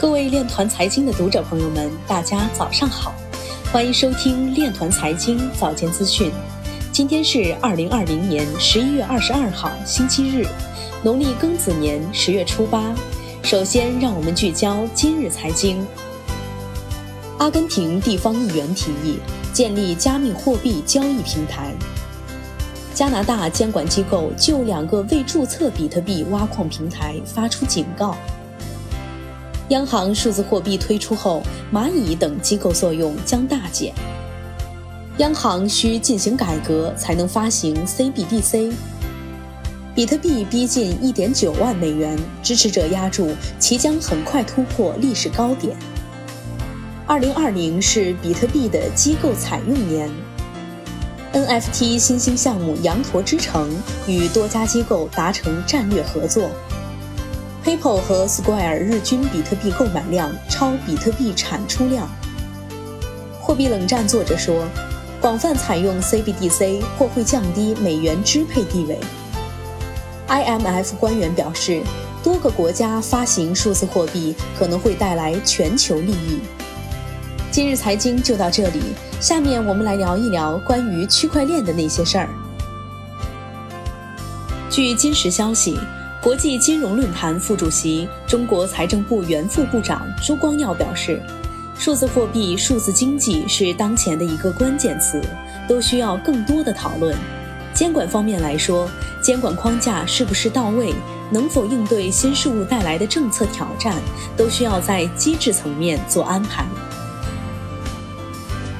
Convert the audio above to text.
各位链团财经的读者朋友们，大家早上好，欢迎收听链团财经早间资讯。今天是二零二零年十一月二十二号，星期日，农历庚子年十月初八。首先，让我们聚焦今日财经。阿根廷地方议员提议建立加密货币交易平台。加拿大监管机构就两个未注册比特币挖矿平台发出警告。央行数字货币推出后，蚂蚁等机构作用将大减。央行需进行改革才能发行 CBDC。比特币逼近1.9万美元，支持者压住其将很快突破历史高点。2020是比特币的机构采用年。NFT 新兴项目“羊驼之城”与多家机构达成战略合作。PayPal 和 Square 日均比特币购买量超比特币产出量。货币冷战作者说，广泛采用 CBDC 或会降低美元支配地位。IMF 官员表示，多个国家发行数字货币可能会带来全球利益。今日财经就到这里，下面我们来聊一聊关于区块链的那些事儿。据今时消息，国际金融论坛副主席、中国财政部原副部长朱光耀表示，数字货币、数字经济是当前的一个关键词，都需要更多的讨论。监管方面来说，监管框架是不是到位，能否应对新事物带来的政策挑战，都需要在机制层面做安排。